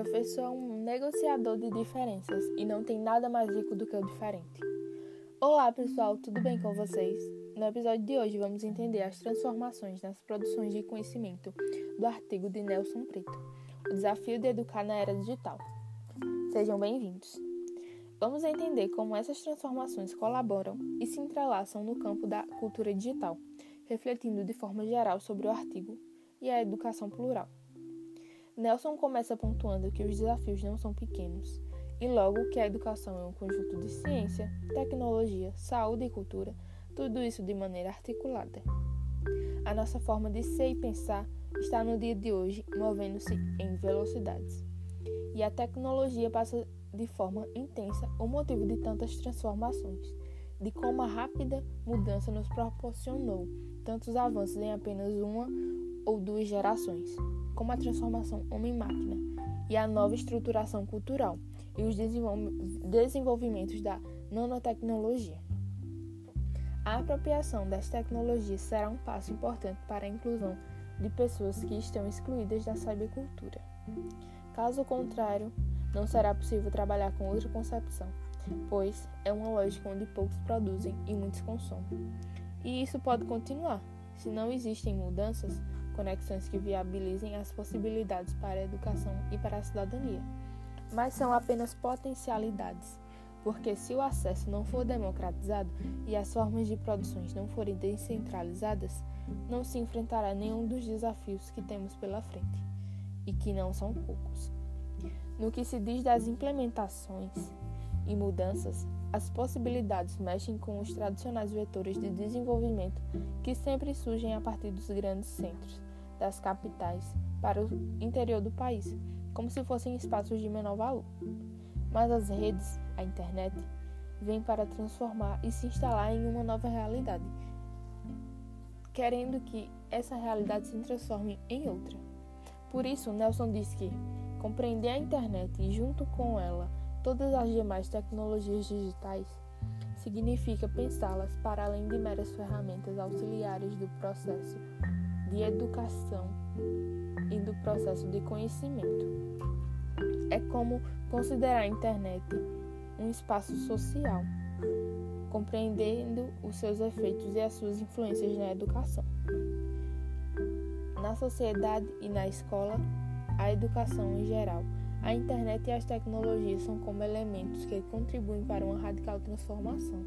pessoa é um negociador de diferenças e não tem nada mais rico do que o diferente. Olá, pessoal, tudo bem com vocês? No episódio de hoje vamos entender as transformações nas produções de conhecimento do artigo de Nelson Preto, O Desafio de Educar na Era Digital. Sejam bem-vindos. Vamos entender como essas transformações colaboram e se entrelaçam no campo da cultura digital, refletindo de forma geral sobre o artigo e a educação plural. Nelson começa pontuando que os desafios não são pequenos, e logo que a educação é um conjunto de ciência, tecnologia, saúde e cultura, tudo isso de maneira articulada. A nossa forma de ser e pensar está no dia de hoje movendo-se em velocidades. E a tecnologia passa de forma intensa o motivo de tantas transformações, de como a rápida mudança nos proporcionou tantos avanços em apenas uma ou duas gerações como a transformação homem-máquina e a nova estruturação cultural e os desenvolvimentos da nanotecnologia. A apropriação das tecnologias será um passo importante para a inclusão de pessoas que estão excluídas da cybercultura. Caso contrário, não será possível trabalhar com outra concepção, pois é uma lógica onde poucos produzem e muitos consomem. E isso pode continuar. Se não existem mudanças, conexões que viabilizem as possibilidades para a educação e para a cidadania. Mas são apenas potencialidades, porque se o acesso não for democratizado e as formas de produções não forem descentralizadas, não se enfrentará nenhum dos desafios que temos pela frente, e que não são poucos. No que se diz das implementações e mudanças, as possibilidades mexem com os tradicionais vetores de desenvolvimento que sempre surgem a partir dos grandes centros, das capitais, para o interior do país, como se fossem espaços de menor valor. Mas as redes, a internet, vêm para transformar e se instalar em uma nova realidade, querendo que essa realidade se transforme em outra. Por isso, Nelson diz que compreender a internet e, junto com ela, todas as demais tecnologias digitais significa pensá-las para além de meras ferramentas auxiliares do processo de educação e do processo de conhecimento. É como considerar a internet um espaço social, compreendendo os seus efeitos e as suas influências na educação. Na sociedade e na escola, a educação em geral a internet e as tecnologias são como elementos que contribuem para uma radical transformação,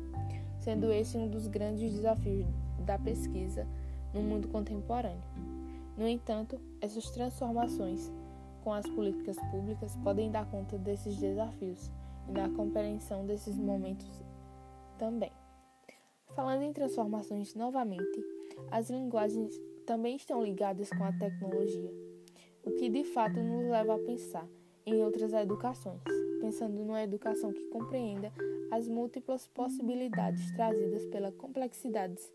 sendo esse um dos grandes desafios da pesquisa no mundo contemporâneo. No entanto, essas transformações com as políticas públicas podem dar conta desses desafios e da compreensão desses momentos também. Falando em transformações novamente, as linguagens também estão ligadas com a tecnologia, o que de fato nos leva a pensar em outras educações, pensando numa educação que compreenda as múltiplas possibilidades trazidas pelas complexidades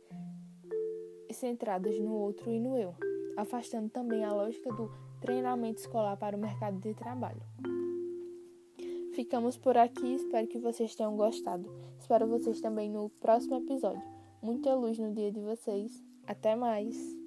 centradas no outro e no eu, afastando também a lógica do treinamento escolar para o mercado de trabalho. Ficamos por aqui, espero que vocês tenham gostado. Espero vocês também no próximo episódio. Muita luz no dia de vocês. Até mais!